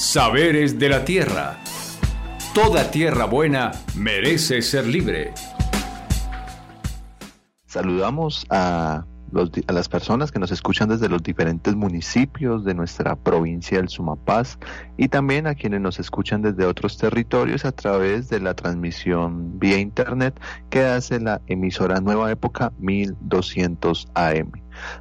Saberes de la Tierra. Toda tierra buena merece ser libre. Saludamos a, las personas que nos escuchan desde los diferentes municipios de nuestra provincia del Sumapaz y también a quienes nos escuchan desde otros territorios a través de la transmisión vía internet que hace la emisora Nueva Época 1200 AM.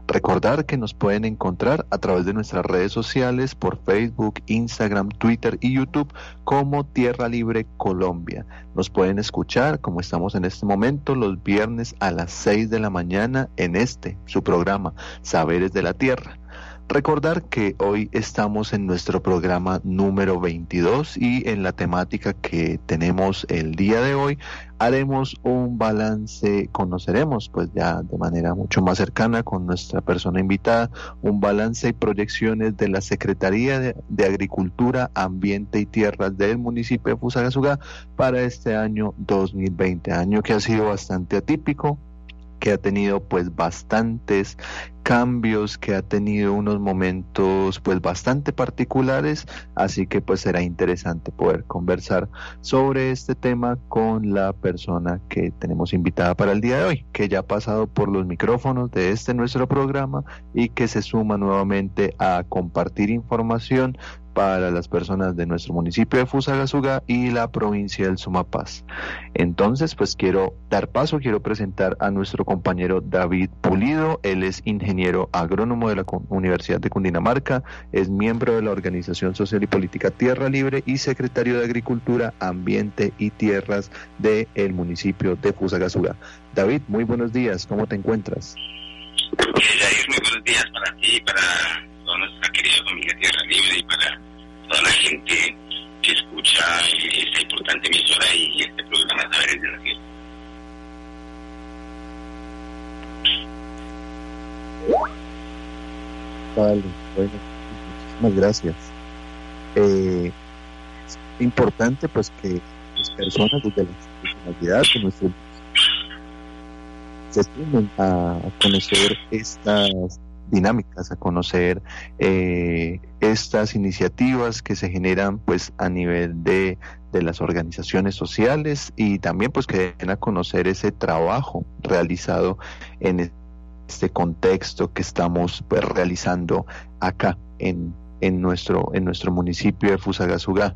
Recordar que nos pueden encontrar a través de nuestras redes sociales por Facebook, Instagram, Twitter y YouTube como Tierra Libre Colombia. Nos pueden escuchar como estamos en este momento los viernes a las 6 de la mañana en este, su programa, Saberes de la Tierra. Recordar que hoy estamos en nuestro programa número 22 y en la temática que tenemos el día de hoy haremos un balance, conoceremos pues ya de manera mucho más cercana con nuestra persona invitada, un balance y proyecciones de la Secretaría de, Agricultura, Ambiente y Tierras del municipio de Fusagasugá para este año 2020, año que ha sido bastante atípico, que ha tenido pues bastantes cambios, que ha tenido unos momentos pues bastante particulares, así que pues será interesante poder conversar sobre este tema con la persona que tenemos invitada para el día de hoy, que ya ha pasado por los micrófonos de este nuestro programa y que se suma nuevamente a compartir información para las personas de nuestro municipio de Fusagasugá y la provincia del Sumapaz. Entonces, pues quiero dar paso, quiero presentar a nuestro compañero David Pulido. Él es ingeniero agrónomo de la Universidad de Cundinamarca, es miembro de la Organización Social y Política Tierra Libre y secretario de Agricultura, Ambiente y Tierras del el municipio de Fusagasugá. David, muy buenos días, ¿cómo te encuentras? muy buenos días para ti, para toda nuestra querida familia Tierra Libre y para toda la gente que escucha esta importante emisora y este programa Saberes de la Tierra. Vale, bueno, muchísimas gracias. Eh, es importante pues que las personas desde la institucionalidad nuestro se sumen a conocer estas dinámicas, a conocer eh, estas iniciativas que se generan pues a nivel de, de, las organizaciones sociales y también pues que den a conocer ese trabajo realizado en este contexto que estamos pues realizando acá en, en nuestro, en nuestro municipio de Fusagasugá.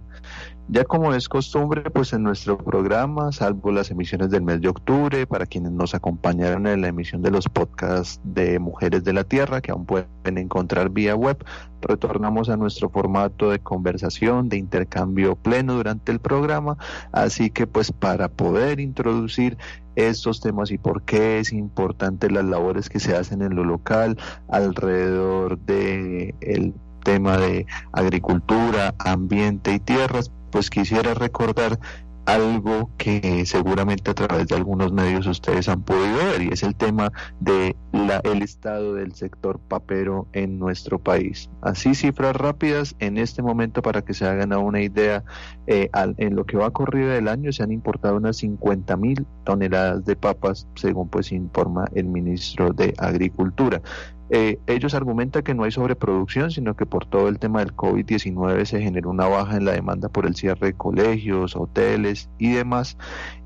Ya como es costumbre, pues en nuestro programa, salvo las emisiones del mes de octubre, para quienes nos acompañaron en la emisión de los podcasts de Mujeres de la Tierra, que aún pueden encontrar vía web, retornamos a nuestro formato de conversación, de intercambio pleno durante el programa, así que pues para poder introducir estos temas y por qué es importante las labores que se hacen en lo local alrededor de el tema de agricultura, ambiente y tierras, pues quisiera recordar algo que seguramente a través de algunos medios ustedes han podido ver y es el tema de la, el estado del sector papero en nuestro país. Así cifras rápidas en este momento para que se hagan una idea eh, en lo que va corrido del año se han importado unas 50 mil toneladas de papas según pues informa el ministro de Agricultura. Eh, ellos argumentan que no hay sobreproducción, sino que por todo el tema del COVID-19 se generó una baja en la demanda por el cierre de colegios, hoteles y demás.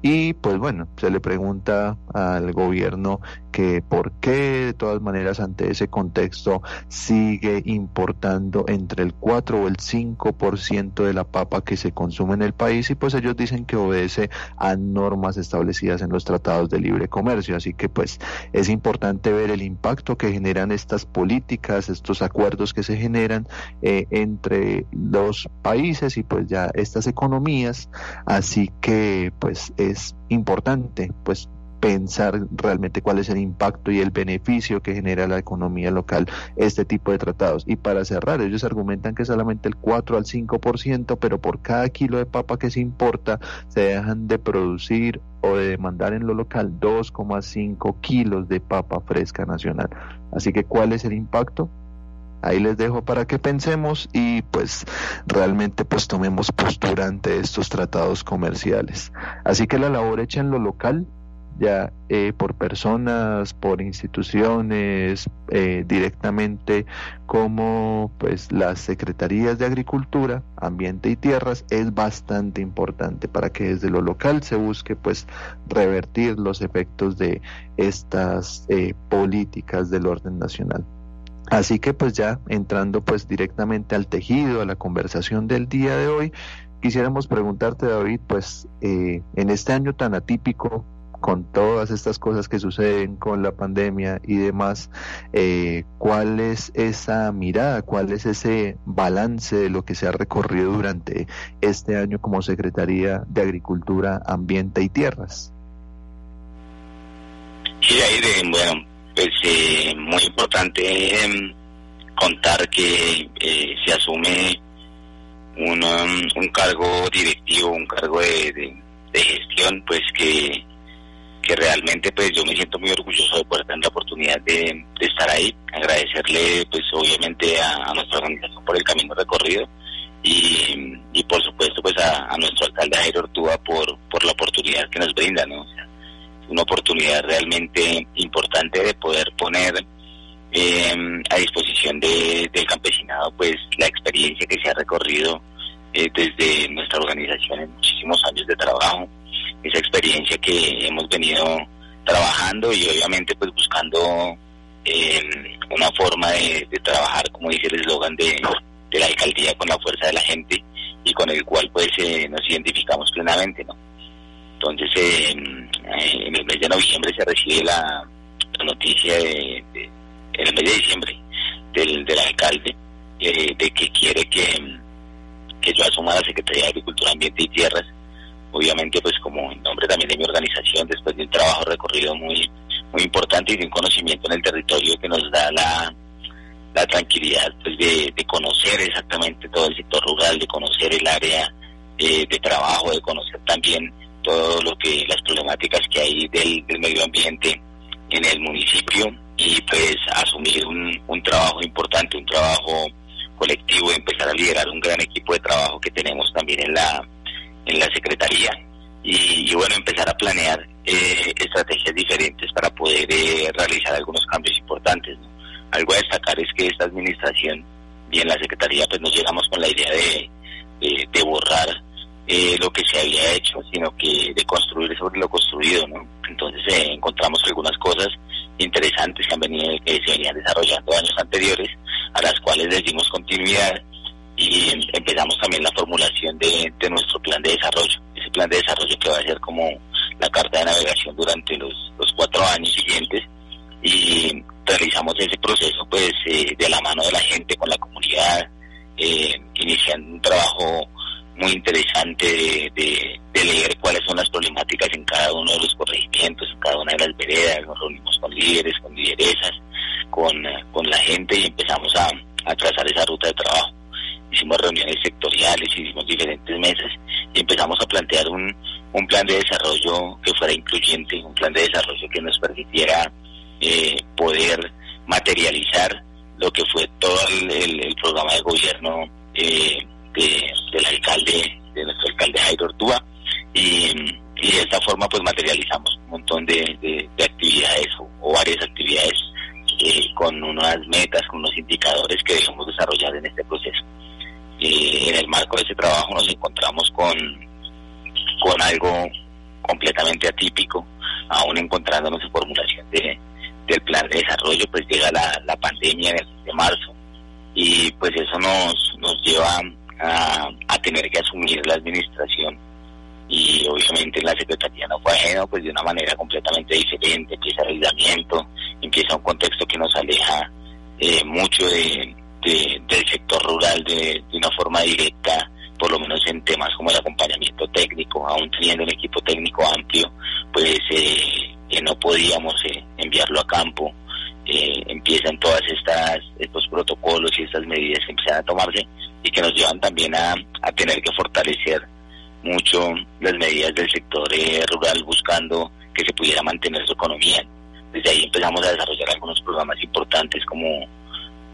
Y pues bueno, se le pregunta al gobierno que por qué de todas maneras ante ese contexto sigue importando entre el 4 o el 5% de la papa que se consume en el país y pues ellos dicen que obedece a normas establecidas en los tratados de libre comercio. Así que pues es importante ver el impacto que generan estas políticas, estos acuerdos que se generan eh, entre los países y pues ya estas economías. Así que pues es importante pues pensar realmente cuál es el impacto y el beneficio que genera la economía local este tipo de tratados. Y para cerrar, ellos argumentan que solamente el 4 al 5%, pero por cada kilo de papa que se importa, se dejan de producir o de demandar en lo local 2,5 kilos de papa fresca nacional. Así que, ¿cuál es el impacto? Ahí les dejo para que pensemos y pues realmente pues tomemos postura ante estos tratados comerciales. Así que la labor hecha en lo local ya eh, por personas, por instituciones, eh, directamente como pues las secretarías de Agricultura, Ambiente y Tierras es bastante importante para que desde lo local se busque pues revertir los efectos de estas eh, políticas del orden nacional. Así que pues ya entrando pues directamente al tejido, a la conversación del día de hoy, quisiéramos preguntarte David, pues en este año tan atípico con todas estas cosas que suceden con la pandemia y demás, eh, ¿cuál es esa mirada, cuál es ese balance de lo que se ha recorrido durante este año como Secretaría de Agricultura, Ambiente y Tierras? Sí, ahí bueno, pues eh, muy importante em, contar que eh, se asume un, um, un, cargo directivo, un cargo de, de gestión, pues que que realmente pues yo me siento muy orgulloso de poder tener la oportunidad de, estar ahí, agradecerle pues obviamente a, nuestra organización por el camino recorrido y, y por supuesto pues a, nuestro alcalde Jairo Ortúa por, por la oportunidad que nos brinda, ¿no? una oportunidad realmente importante de poder poner em, a disposición de, del campesinado pues la experiencia que se ha recorrido eh, desde nuestra organización en muchísimos años de trabajo esa experiencia que hemos venido trabajando y obviamente pues buscando eh, una forma de, trabajar, como dice el eslogan de, la alcaldía, con la fuerza de la gente y con el cual pues eh, nos identificamos plenamente, ¿no? Entonces eh, en el mes de noviembre se recibe la, noticia de, en el mes de diciembre del, del alcalde de que quiere que, que yo asuma la Secretaría de Agricultura, Ambiente y Tierras obviamente pues como en nombre también de mi organización, después de un trabajo recorrido muy, muy importante y de un conocimiento en el territorio que nos da la, la tranquilidad pues de, conocer exactamente todo el sector rural, de conocer el área eh, de trabajo, de conocer también todo lo que las problemáticas que hay del, medio ambiente en el municipio y pues asumir un, un trabajo importante, un trabajo colectivo, empezar a liderar un gran equipo de trabajo que tenemos también en la en la Secretaría y, bueno, empezar a planear eh, estrategias diferentes para poder eh, realizar algunos cambios importantes. Algo a destacar es que esta administración y en la Secretaría pues nos llegamos con la idea de, de, borrar eh, lo que se había hecho, sino que de construir sobre lo construido, ¿no? Entonces encontramos algunas cosas interesantes que han venido, que se venían desarrollando años anteriores, a las cuales les continuidad y empezamos también la formulación de, nuestro plan de desarrollo, ese plan de desarrollo que va a ser como la carta de navegación durante los, cuatro años siguientes. Y realizamos ese proceso pues eh, de la mano de la gente con la comunidad, eh, iniciando un trabajo muy interesante de, leer cuáles son las problemáticas en cada uno de los corregimientos, en cada una de las veredas, nos reunimos con líderes, con lideresas, con, con la gente y empezamos a, a trazar esa ruta de trabajo hicimos reuniones sectoriales, hicimos diferentes mesas y empezamos a plantear un, un plan de desarrollo que fuera incluyente, un plan de desarrollo que nos permitiera eh, poder materializar lo que fue todo el, programa de gobierno eh, del alcalde, de nuestro alcalde Jairo Ortúa, y, de esta forma pues materializamos un montón de, actividades o, varias actividades eh, con unas metas, con unos indicadores que debemos desarrollar en este proceso en el marco de ese trabajo nos encontramos con, con algo completamente atípico, aún encontrándonos en formulación de, del plan de desarrollo, pues llega la, la pandemia en de marzo y pues eso nos, nos lleva a, a tener que asumir la administración y obviamente la Secretaría no fue ajeno, pues de una manera completamente diferente, empieza el aislamiento, empieza un contexto que nos aleja eh, mucho de, del sector rural de, una forma directa, por lo menos en temas como el acompañamiento técnico, aún teniendo un equipo técnico amplio, pues eh, que no podíamos eh, enviarlo a campo. Eh, empiezan todas estas estos protocolos y estas medidas que empiezan a tomarse y que nos llevan también a, a tener que fortalecer mucho las medidas del sector rural buscando que se pudiera mantener su economía. Desde ahí empezamos a desarrollar algunos programas importantes como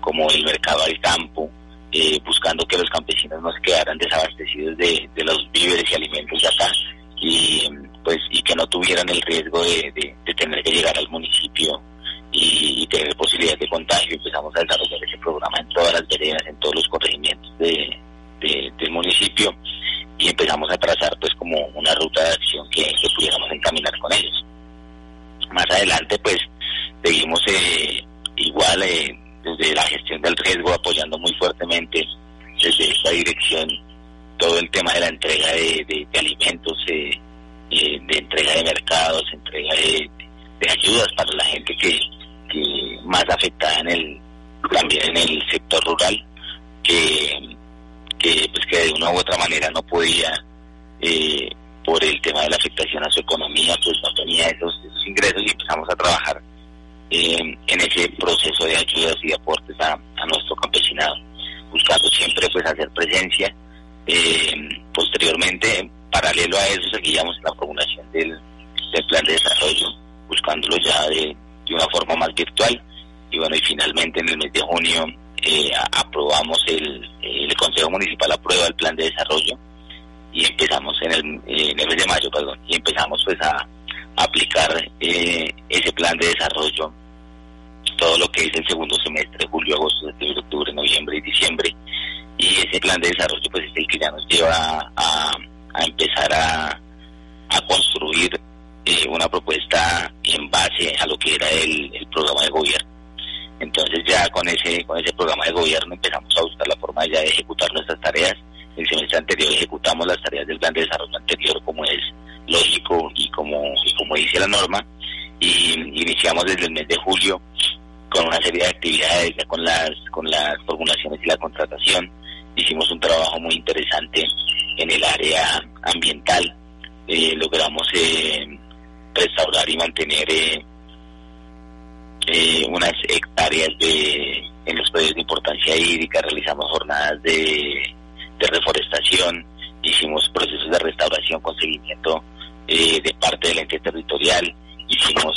como el mercado al campo, eh, buscando que los campesinos no se quedaran desabastecidos de, los víveres y alimentos de acá. Y, pues y que no tuvieran el riesgo de, tener que llegar al municipio y, tener posibilidades de contagio. Empezamos a desarrollar ese programa en todas las veredas, en todos los corregimientos de, del municipio y empezamos a trazar pues como una ruta de acción que, pudiéramos encaminar con ellos. Más adelante pues seguimos eh, igual eh, desde la gestión del riesgo apoyando muy fuertemente desde esta dirección todo el tema de la entrega de, alimentos, eh, eh, de entrega de mercados, entrega de, ayudas para la gente que, más afectada en el también en el sector rural que, que pues que de una u otra manera no podía eh, por el tema de la afectación a su economía pues no tenía esos, ingresos y empezamos a trabajar en ese proceso de ayudas y de aportes a, a nuestro campesinado buscando siempre pues hacer presencia eh, posteriormente, paralelo a eso, seguíamos la formulación del, plan de desarrollo, buscándolo ya de, una forma más virtual. Y bueno, y finalmente en el mes de junio eh, aprobamos el, el Consejo Municipal aprueba el plan de desarrollo y empezamos en el, en el mes de mayo, perdón, y empezamos pues a, aplicar eh, ese plan de desarrollo todo lo que es el segundo semestre, julio, agosto, septiembre, octubre, noviembre y diciembre, y ese plan de desarrollo pues es el que ya nos lleva a, empezar a, construir eh, una propuesta en base a lo que era el, programa de gobierno. Entonces ya con ese con ese programa de gobierno empezamos a buscar la forma ya de ejecutar nuestras tareas. El semestre anterior ejecutamos las tareas del plan de desarrollo anterior como es lógico y como, y como dice la norma. Y iniciamos desde el mes de julio con una serie de actividades ya con las con las formulaciones y la contratación. Hicimos un trabajo muy interesante en el área ambiental. Eh, logramos eh, restaurar y mantener eh, unas hectáreas de, en los predios de importancia hídrica, realizamos jornadas de, de reforestación, hicimos procesos de restauración con seguimiento de parte del ente territorial, hicimos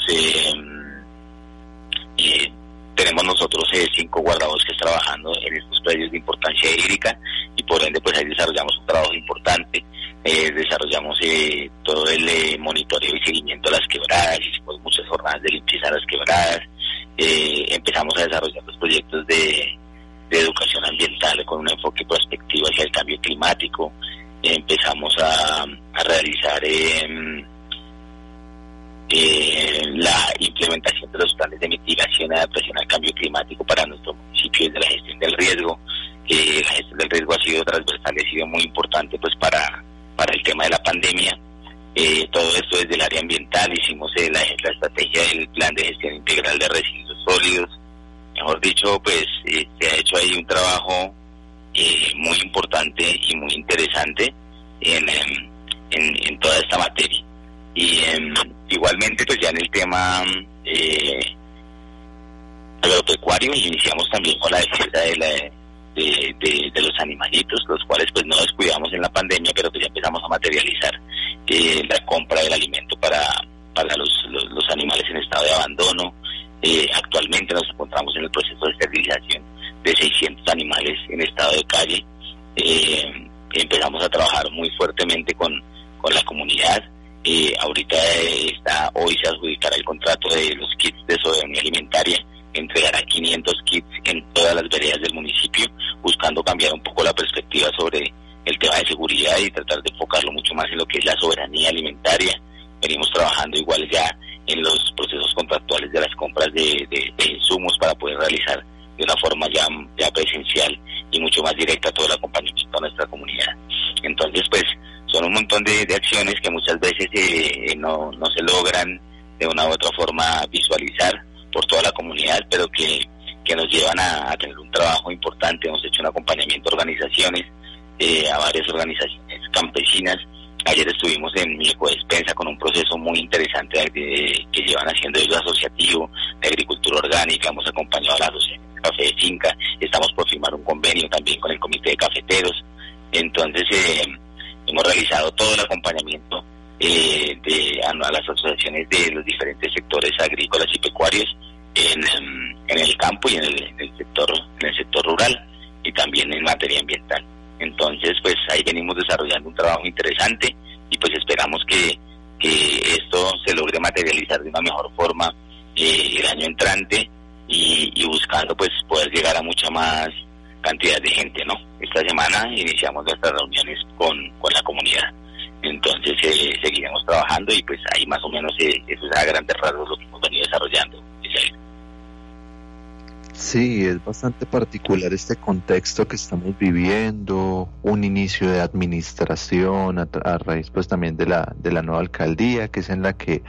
tenemos nosotros eh, cinco guardabosques trabajando en estos predios de importancia hídrica y por ende pues ahí desarrollamos un trabajo importante, eh, desarrollamos eh, todo el monitoreo y seguimiento de las quebradas, hicimos muchas jornadas de limpieza de las quebradas, empezamos a desarrollar los proyectos de, educación ambiental con un enfoque prospectivo hacia el cambio climático, empezamos a, a realizar em, eh, la implementación de los planes de mitigación y adaptación al cambio climático para nuestro municipio desde la gestión del riesgo. La gestión del riesgo ha sido transversal y ha sido muy importante pues para, para el tema de la pandemia. Eh, todo esto desde el área ambiental, hicimos eh, la, estrategia del plan de gestión integral de residuos sólidos. Mejor dicho, pues se ha hecho ahí un trabajo muy importante y muy interesante en, en toda esta materia. Y em, igualmente, pues ya en el tema eh, agropecuario, iniciamos también con la defensa de, los animalitos, los cuales pues no descuidamos en la pandemia, pero pues ya empezamos a materializar eh, la compra del alimento para, para los, los, animales en estado de abandono. Eh, actualmente nos encontramos en el proceso de esterilización de 600 animales en estado de calle. Empezamos a trabajar muy fuertemente con, con la comunidad eh, ahorita está, hoy se adjudicará el contrato de los kits de soberanía alimentaria, entregará 500 kits en todas las veredas del municipio, buscando cambiar un poco la perspectiva sobre el tema de seguridad y tratar de enfocarlo mucho más en lo que es la soberanía alimentaria. Venimos trabajando igual ya en los procesos contractuales de las compras de, insumos para poder realizar de una forma ya, ya presencial y mucho más directa todo el acompañamiento a nuestra comunidad. Entonces, pues, son un montón de, acciones que muchas veces eh, no, no se logran de una u otra forma visualizar por toda la comunidad, pero que, que nos llevan a, tener un trabajo importante. Hemos hecho un acompañamiento a organizaciones, eh, a varias organizaciones campesinas. Ayer estuvimos en mi despensa con un proceso muy interesante que llevan haciendo ellos asociativo de agricultura orgánica. Hemos acompañado a la asociación de café de finca. Estamos por firmar un convenio también con el comité de cafeteros. Entonces, eh, hemos realizado todo el acompañamiento eh, de, a, las asociaciones de los diferentes sectores agrícolas y pecuarios en, el campo y en el, sector en el sector rural y también en materia ambiental. Entonces, pues ahí venimos desarrollando un trabajo interesante y pues esperamos que, que esto se logre materializar de una mejor forma eh, el año entrante y, buscando pues poder llegar a mucha más cantidad de gente, ¿no? Esta semana iniciamos nuestras reuniones con, la comunidad. Entonces eh, seguiremos trabajando y pues ahí más o menos eh, eso es a grandes rasgos lo que hemos venido desarrollando. Sí, es bastante particular este contexto que estamos viviendo, un inicio de administración a, a raíz pues también de la, de la nueva alcaldía, que es en la que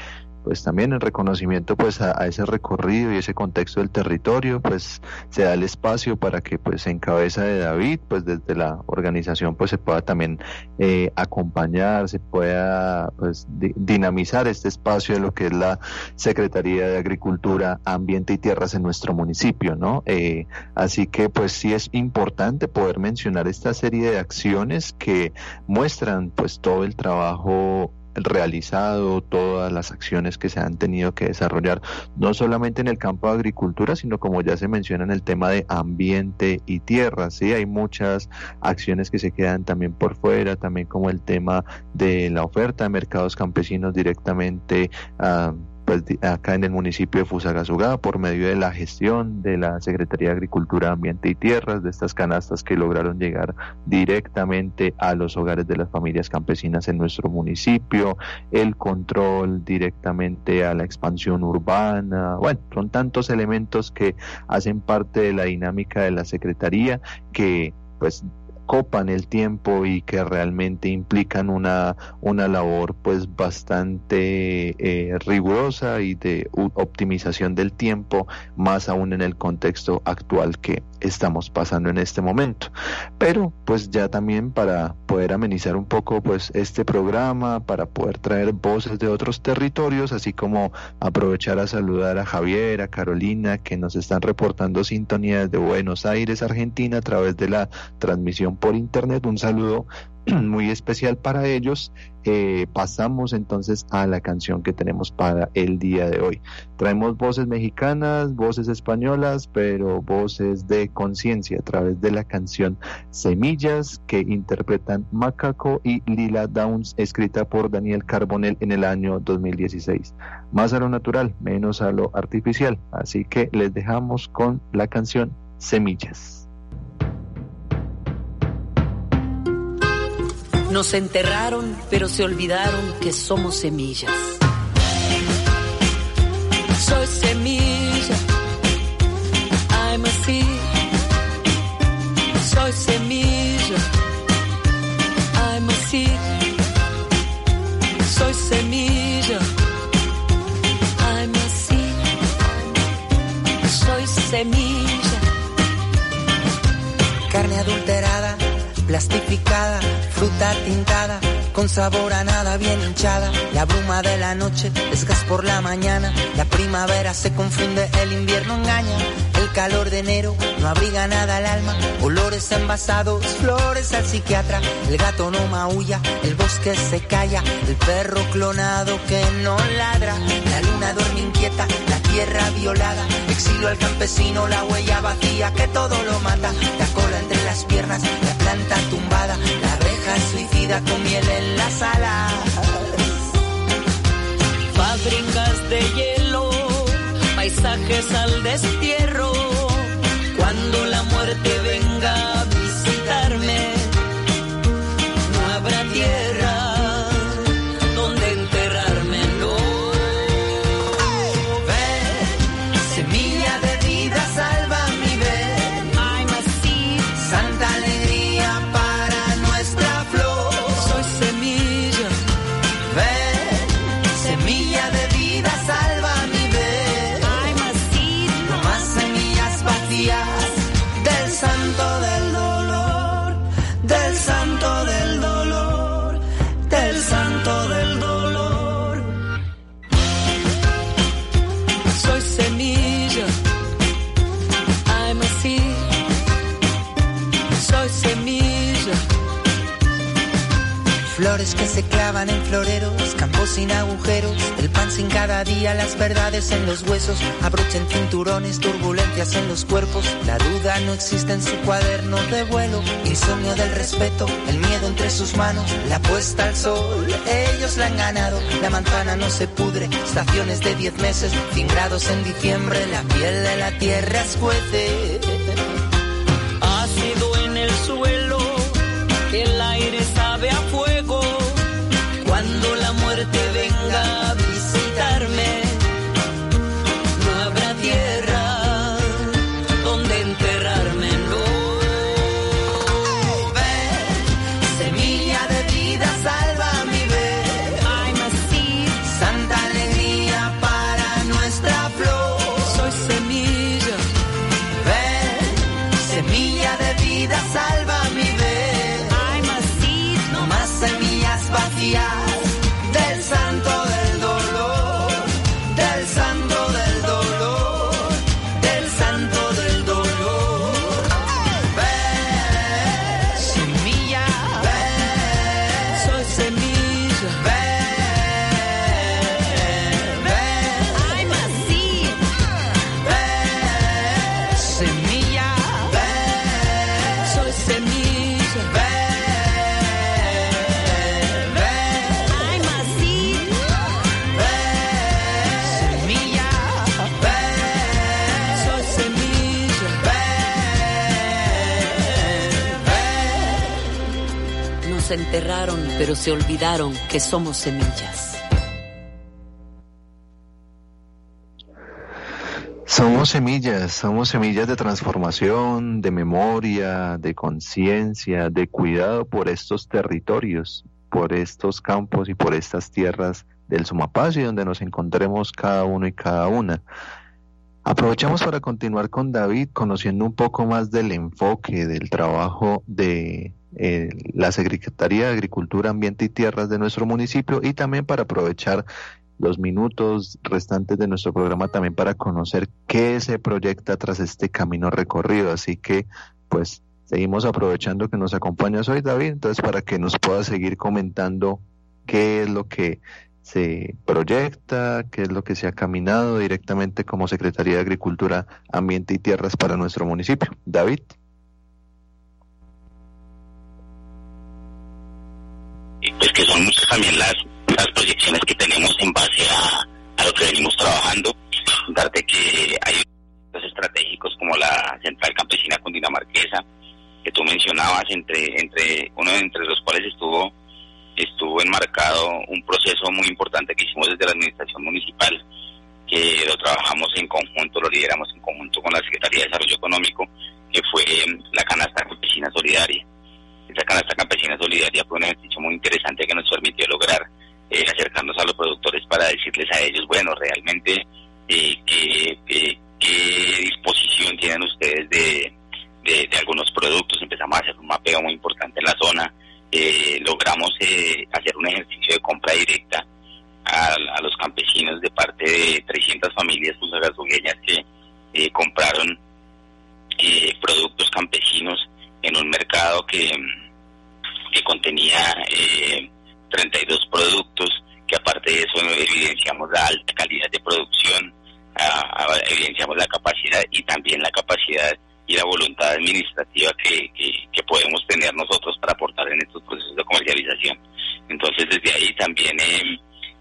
pues también en reconocimiento pues a, ese recorrido y ese contexto del territorio pues se da el espacio para que pues en cabeza de David pues desde la organización pues se pueda también eh, acompañar se pueda pues dinamizar este espacio de lo que es la Secretaría de Agricultura Ambiente y Tierras en nuestro municipio no eh, así que pues sí es importante poder mencionar esta serie de acciones que muestran pues todo el trabajo realizado, todas las acciones que se han tenido que desarrollar, no solamente en el campo de agricultura, sino como ya se menciona en el tema de ambiente y tierra, sí, hay muchas acciones que se quedan también por fuera, también como el tema de la oferta de mercados campesinos directamente a pues, acá en el municipio de Fusagasugá por medio de la gestión de la Secretaría de Agricultura, Ambiente y Tierras, de estas canastas que lograron llegar directamente a los hogares de las familias campesinas en nuestro municipio, el control directamente a la expansión urbana, bueno, son tantos elementos que hacen parte de la dinámica de la Secretaría que pues copan el tiempo y que realmente implican una, una labor pues bastante eh, rigurosa y de optimización del tiempo, más aún en el contexto actual que estamos pasando en este momento. Pero pues ya también para poder amenizar un poco pues este programa, para poder traer voces de otros territorios, así como aprovechar a saludar a Javier, a Carolina, que nos están reportando sintonías de Buenos Aires, Argentina, a través de la transmisión por internet. Un saludo muy especial para ellos. Eh, pasamos entonces a la canción que tenemos para el día de hoy. Traemos voces mexicanas, voces españolas, pero voces de conciencia a través de la canción Semillas que interpretan Macaco y Lila Downs, escrita por Daniel Carbonell en el año 2016. Más a lo natural, menos a lo artificial. Así que les dejamos con la canción Semillas. Nos enterraron, pero se olvidaron que somos semillas. Soy semilla. I'm a seed. Soy semilla. Plastificada fruta tintada, con sabor a nada bien hinchada. La bruma de la noche es gas por la mañana, la primavera se confunde, el invierno engaña. El calor de enero no abriga nada al alma, olores envasados, flores al psiquiatra. El gato no maulla, el bosque se calla, el perro clonado que no ladra. La luna duerme inquieta, la tierra violada, exilio al campesino, la huella vacía que todo lo mata. La cola entre las piernas, la planta tumbada, la suicida con miel en las alas. Fábricas de hielo, paisajes al destierro. Cuando la muerte venga Flores que se clavan en floreros, campos sin agujeros, el pan sin cada día, las verdades en los huesos, abrochen cinturones, turbulencias en los cuerpos, la duda no existe en su cuaderno de vuelo, insomnio del respeto, el miedo entre sus manos, la puesta al sol, ellos la han ganado, la manzana no se pudre, estaciones de 10 meses, 100 grados en diciembre, la piel de la tierra escuece. Pero se olvidaron que somos semillas. Somos semillas, somos semillas de transformación, de memoria, de conciencia, de cuidado por estos territorios, por estos campos y por estas tierras del Sumapaz y donde nos encontremos cada uno y cada una. Aprovechamos para continuar con David, conociendo un poco más del enfoque del trabajo de eh, la Secretaría de Agricultura, Ambiente y Tierras de nuestro municipio y también para aprovechar los minutos restantes de nuestro programa también para conocer qué se proyecta tras este camino recorrido. Así que, pues, seguimos aprovechando que nos acompañas hoy, David, entonces para que nos puedas seguir comentando qué es lo que se proyecta, qué es lo que se ha caminado directamente como Secretaría de Agricultura, Ambiente y Tierras para nuestro municipio. David. y pues que son muchas también las, las proyecciones que tenemos en base a, a lo que venimos trabajando. Darte que hay proyectos estratégicos como la Central Campesina Cundinamarquesa, que tú mencionabas, entre, entre uno entre los cuales estuvo estuvo enmarcado un proceso muy importante que hicimos desde la administración municipal, que lo trabajamos en conjunto, lo lideramos en conjunto con la Secretaría de Desarrollo Económico, que fue la canasta campesina solidaria. Esta canasta campesina solidaria fue un ejercicio muy interesante que nos permitió lograr eh, acercarnos a los productores para decirles a ellos, bueno, realmente eh, qué, qué disposición tienen ustedes de, de, algunos productos. Empezamos a hacer un mapeo muy importante en la zona. Eh, logramos eh, hacer un ejercicio de compra directa a, los campesinos de parte de 300 familias pusagazugueñas que eh, compraron eh, productos campesinos en un mercado que, que contenía eh, 32 productos, que aparte de eso evidenciamos la alta calidad de producción, a, evidenciamos la capacidad y también la capacidad y la voluntad administrativa que, que, podemos tener nosotros para aportar en estos procesos de comercialización. Entonces, desde ahí también he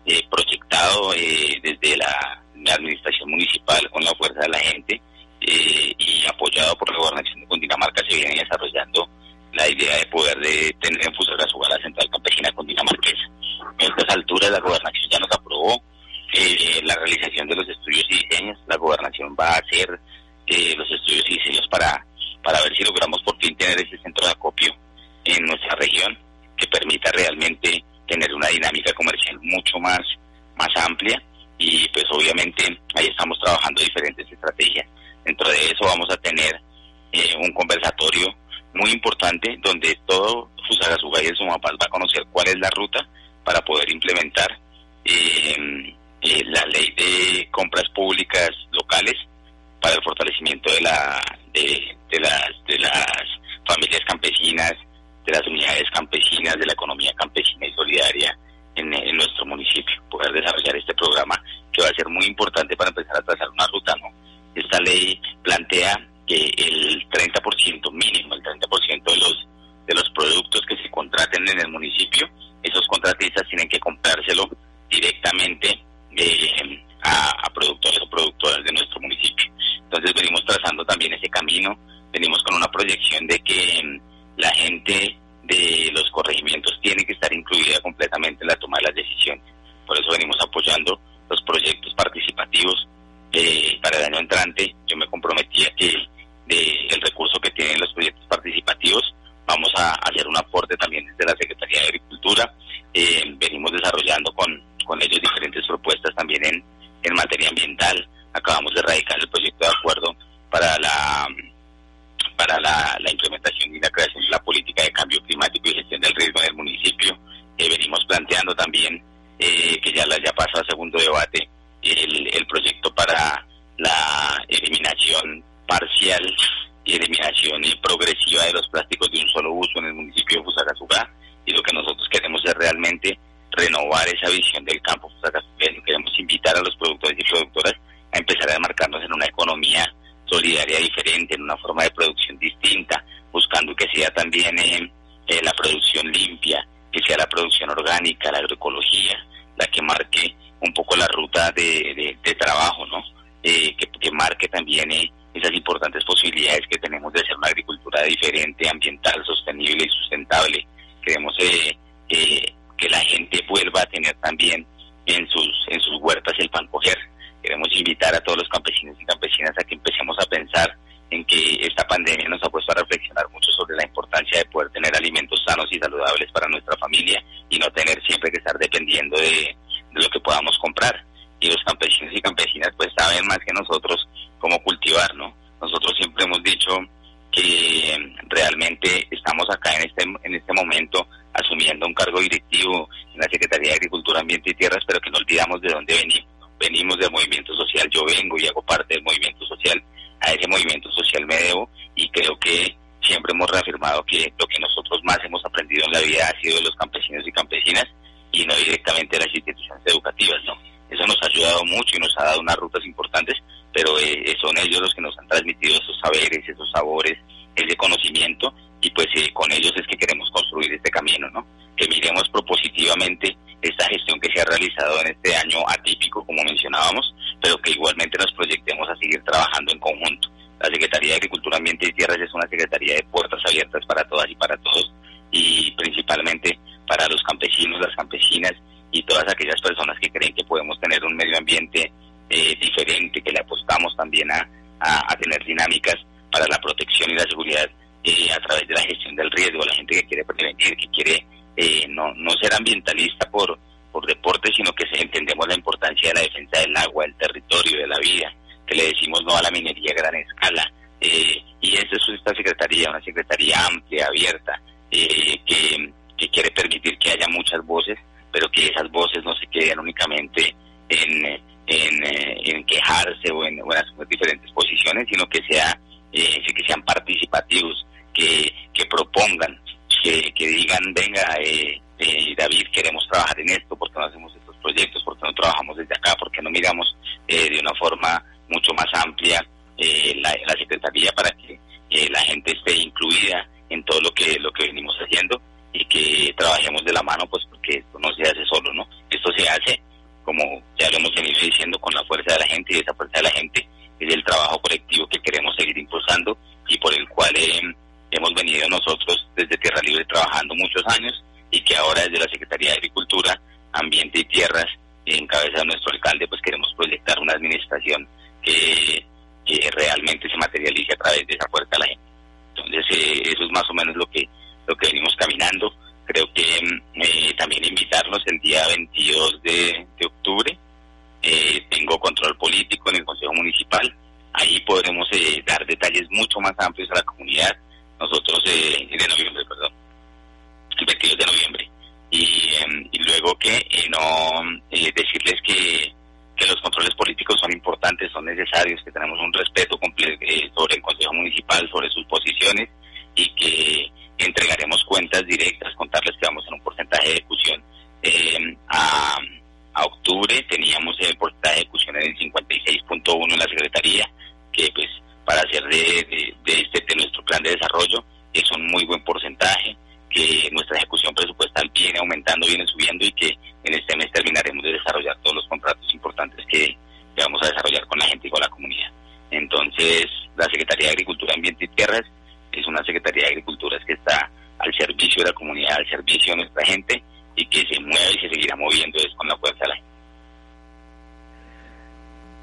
eh, proyectado eh, desde la, la, administración municipal con la fuerza de la gente eh, y apoyado por la gobernación de Cundinamarca se viene desarrollando la idea de poder de tener en Fusagasugá la central campesina cundinamarquesa. En estas alturas la gobernación ya nos aprobó eh, la realización de los estudios y diseños, la gobernación va a hacer eh, los estudios y diseños para, para ver si logramos por fin tener ese centro de acopio en nuestra región que permita realmente tener una dinámica comercial mucho más, más amplia y pues obviamente ahí estamos trabajando diferentes estrategias. Dentro de eso vamos a tener eh, un conversatorio muy importante donde todo Fusagasugá y el Sumapaz va a conocer cuál es la ruta para poder implementar eh, eh, la ley de compras públicas locales para el fortalecimiento de la de, de las de las familias campesinas de las unidades campesinas, de la economía campesina y solidaria en, en nuestro municipio, poder desarrollar este programa que va a ser muy importante para empezar a trazar una ruta, ¿no? Esta ley plantea que el 30% mínimo, el 30% de los de los productos que se contraten en el municipio, esos contratistas tienen que comprárselo directamente eh, a, a productores o productoras de nuestro municipio. Entonces venimos trazando también ese camino, venimos con una proyección de que mm, la gente de los corregimientos tiene que estar incluida completamente en la toma de las decisiones. Por eso venimos apoyando los proyectos participativos. Eh, para el año entrante yo me comprometí a que de el recurso que tienen los proyectos participativos vamos a hacer un aporte también desde la Secretaría de Agricultura. Eh, venimos desarrollando con, con ellos diferentes propuestas también en, en materia ambiental. Acabamos de radicar el proyecto de acuerdo para la para la, la implementación y la creación de la política de cambio climático y gestión del riesgo en el municipio. Eh, venimos planteando también, eh, que ya, la, ya pasó a segundo debate, el, el proyecto para la eliminación parcial y eliminación y progresiva de los plásticos de un solo uso en el municipio de Fusagasugá. Y lo que nosotros queremos es realmente renovar esa visión del campo fusagasugueño. Queremos invitar a los productores y productoras a empezar a marcarnos en una economía solidaria diferente, en una forma de producción distinta, buscando que sea también eh, eh, la producción limpia, que sea la producción orgánica, la agroecología, la que marque un poco la ruta de, trabajo, ¿no? Eh, que, que, marque también eh, esas importantes posibilidades que tenemos de hacer una agricultura diferente, ambiental, sostenible y sustentable. Queremos eh, que la gente vuelva a tener también en sus, en sus huertas el pan coger. Queremos invitar a todos los campesinos y campesinas a que empecemos a pensar en que esta pandemia nos ha puesto a reflexionar mucho sobre la importancia de poder tener alimentos sanos y saludables para nuestra familia y no tener siempre que estar dependiendo de, de lo que podamos comprar. Y los campesinos y campesinas pues saben más que nosotros cómo cultivar, ¿no? Nosotros siempre hemos dicho que realmente estamos acá en este, en este momento asumiendo un cargo directivo en la Secretaría de Agricultura, Ambiente y Tierras, pero que no olvidamos de dónde venimos. Venimos del movimiento social, yo vengo y hago parte del movimiento social, a ese movimiento social me debo y creo que siempre hemos reafirmado que lo que nosotros más hemos aprendido en la vida ha sido de los campesinos y campesinas y no directamente de las instituciones educativas, ¿no? Eso nos ha ayudado mucho y nos ha dado unas rutas importantes, pero eh, son ellos los que nos han transmitido esos saberes, esos sabores, ese conocimiento y pues eh, con ellos es que queremos construir este camino, ¿no? Que miremos propositivamente esta gestión que se ha realizado en este año atípico, como mencionábamos, pero que igualmente nos proyectemos a seguir trabajando en conjunto. La Secretaría de Agricultura, Ambiente y Tierras es una secretaría de puertas abiertas para todas y para todos, y principalmente para los campesinos, las campesinas y todas aquellas personas que creen que podemos tener un medio ambiente eh, diferente, que le apostamos también a, a, tener dinámicas para la protección y la seguridad eh, a través de la gestión del riesgo, la gente que quiere prevenir, que quiere eh, no, no ser ambientalista por, por deporte, sino que entendemos la importancia de la defensa del agua, del territorio, de la vida, que le decimos no a la minería a gran escala. Eh, y esa es esta secretaría, una secretaría amplia, abierta, eh, que, que quiere permitir que haya muchas voces, que esas voces no se queden únicamente en, en, en quejarse o en, o en diferentes posiciones, sino que sea eh, que sean participativos, que, que propongan, que, que digan, venga, eh, eh, David, queremos trabajar en esto, porque no hacemos estos proyectos? porque no trabajamos desde acá? porque no miramos eh, de una forma mucho más amplia eh, la, la Secretaría para que eh, la gente esté incluida en todo lo que, lo que venimos haciendo y que trabajemos de la mano, pues porque esto no se hace solo, ¿no? Esto se hace, como ya lo hemos venido diciendo, con la fuerza de la gente y esa fuerza de la gente es el trabajo colectivo que queremos seguir impulsando y por el cual eh, hemos venido nosotros desde Tierra Libre trabajando muchos años y que ahora desde la Secretaría de Agricultura, Ambiente y Tierras, en cabeza de nuestro alcalde, pues queremos proyectar una administración que, que realmente se materialice a través de esa puerta a la gente. Entonces, eh, eso es más o menos lo que, lo que venimos caminando. Creo que eh, también invitarlos el día 22 de, octubre. Eh, tengo control político en el Consejo Municipal. Ahí podremos eh, dar detalles mucho más amplios a la comunidad. Nosotros, eh, de noviembre, perdón, el 22 de noviembre. Y, eh, y luego que eh, no decirles que, que los controles políticos son importantes, son necesarios, que tenemos un respeto completo sobre el Consejo Municipal, sobre sus posiciones y que entregaremos cuentas directas, contarles que vamos en un porcentaje de ejecución eh, a, a octubre, teníamos el porcentaje de ejecución en el 56.1 en la Secretaría, que pues para hacer de, de, de este de nuestro plan de desarrollo es un muy buen porcentaje, que nuestra ejecución presupuestal viene aumentando, viene subiendo y que en este mes terminaremos de desarrollar todos los contratos importantes que, que vamos a desarrollar con la gente y con la comunidad. Entonces, la Secretaría de Agricultura, Ambiente y Tierras es una Secretaría de Agricultura está al servicio de la comunidad, al servicio de nuestra gente y que se mueve y se seguirá moviendo es con la fuerza de la gente.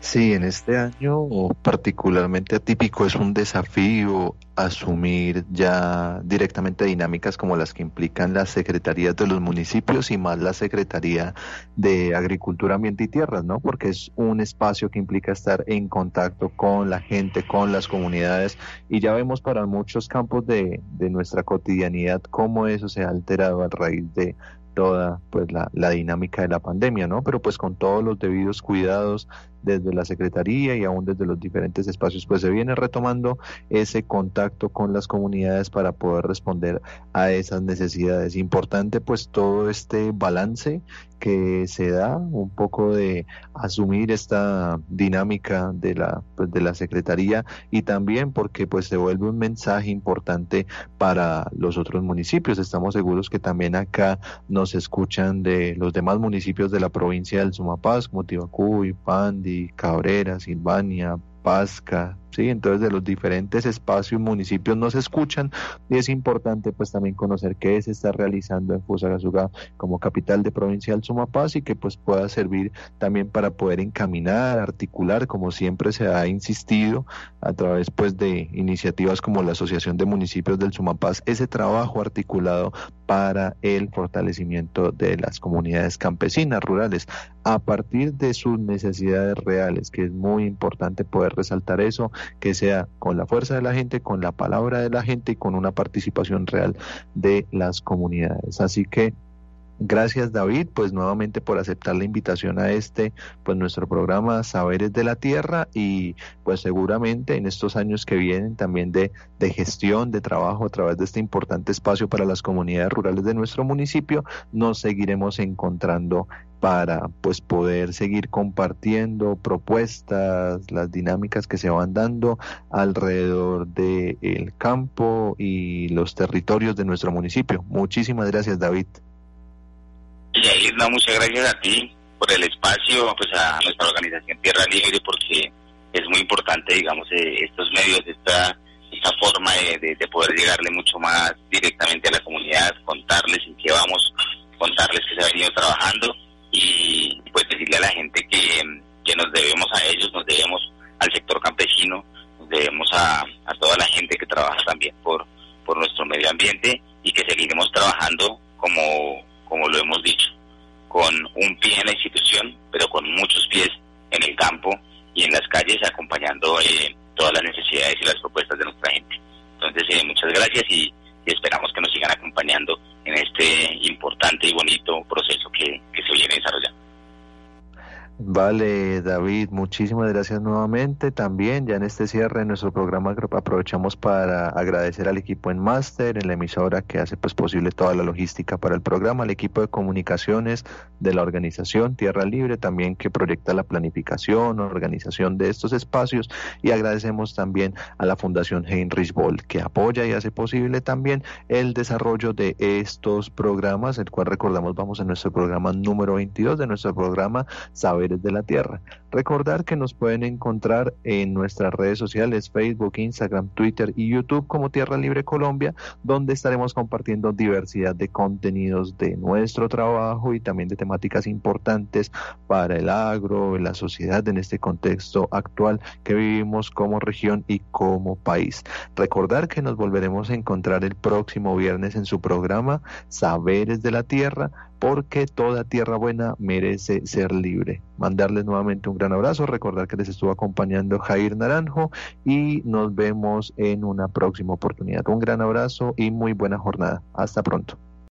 Sí, en este año particularmente atípico es un desafío asumir ya directamente dinámicas como las que implican las secretarías de los municipios y más la Secretaría de Agricultura, Ambiente y Tierras, ¿no? Porque es un espacio que implica estar en contacto con la gente, con las comunidades y ya vemos para muchos campos de, de nuestra cotidianidad cómo eso se ha alterado a raíz de toda pues la, la dinámica de la pandemia, ¿no? Pero pues con todos los debidos cuidados desde la Secretaría y aún desde los diferentes espacios, pues se viene retomando ese contacto con las comunidades para poder responder a esas necesidades. Importante pues todo este balance que se da, un poco de asumir esta dinámica de la, pues, de la Secretaría y también porque pues se vuelve un mensaje importante para los otros municipios. Estamos seguros que también acá nos escuchan de los demás municipios de la provincia del Sumapaz, como Tibacuy, Pandi, Cabrera, Silvania, Pasca, sí, entonces de los diferentes espacios municipios nos escuchan y es importante pues también conocer qué se está realizando en Fusagasugá como capital de provincia del Sumapaz y que pues pueda servir también para poder encaminar, articular, como siempre se ha insistido a través pues de iniciativas como la Asociación de Municipios del Sumapaz, ese trabajo articulado para el fortalecimiento de las comunidades campesinas rurales. A partir de sus necesidades reales, que es muy importante poder resaltar eso, que sea con la fuerza de la gente, con la palabra de la gente y con una participación real de las comunidades. Así que Gracias David, pues nuevamente por aceptar la invitación a este, pues nuestro programa Saberes de la Tierra y pues seguramente en estos años que vienen también de, de gestión, de trabajo a través de este importante espacio para las comunidades rurales de nuestro municipio, nos seguiremos encontrando para pues poder seguir compartiendo propuestas, las dinámicas que se van dando alrededor del el campo y los territorios de nuestro municipio. Muchísimas gracias David. Ahí, no, muchas gracias a ti por el espacio, pues a nuestra organización Tierra Libre, porque es muy importante, digamos, eh, estos medios, esta, esta forma de, de, de, poder llegarle mucho más directamente a la comunidad, contarles en qué vamos, contarles que se ha venido trabajando y pues decirle a la gente que, que nos debemos a ellos, nos debemos al sector campesino, nos debemos a, a toda la gente que trabaja también por, por nuestro medio ambiente y que seguiremos trabajando como como lo hemos dicho, con un pie en la institución, pero con muchos pies en el campo y en las calles, acompañando eh, todas las necesidades y las propuestas de nuestra gente. Entonces, eh, muchas gracias y, y, esperamos que nos sigan acompañando en este importante y bonito proceso que, que se viene desarrollando. Vale, David, muchísimas gracias nuevamente. También ya en este cierre de nuestro programa aprovechamos para agradecer al equipo en máster, en la emisora que hace pues posible toda la logística para el programa, al equipo de comunicaciones de la organización Tierra Libre, también que proyecta la planificación, organización de estos espacios y agradecemos también a la Fundación Heinrich Boll que apoya y hace posible también el desarrollo de estos programas, el cual recordamos vamos en nuestro programa número 22 de nuestro programa Saber de la Tierra. Recordar que nos pueden encontrar en nuestras redes sociales, Facebook, Instagram, Twitter y YouTube como Tierra Libre Colombia, donde estaremos compartiendo diversidad de contenidos de nuestro trabajo y también de temáticas importantes para el agro, la sociedad en este contexto actual que vivimos como región y como país. Recordar que nos volveremos a encontrar el próximo viernes en su programa Saberes de la Tierra porque toda tierra buena merece ser libre. Mandarles nuevamente un gran abrazo, recordar que les estuvo acompañando Jair Naranjo y nos vemos en una próxima oportunidad. Un gran abrazo y muy buena jornada. Hasta pronto.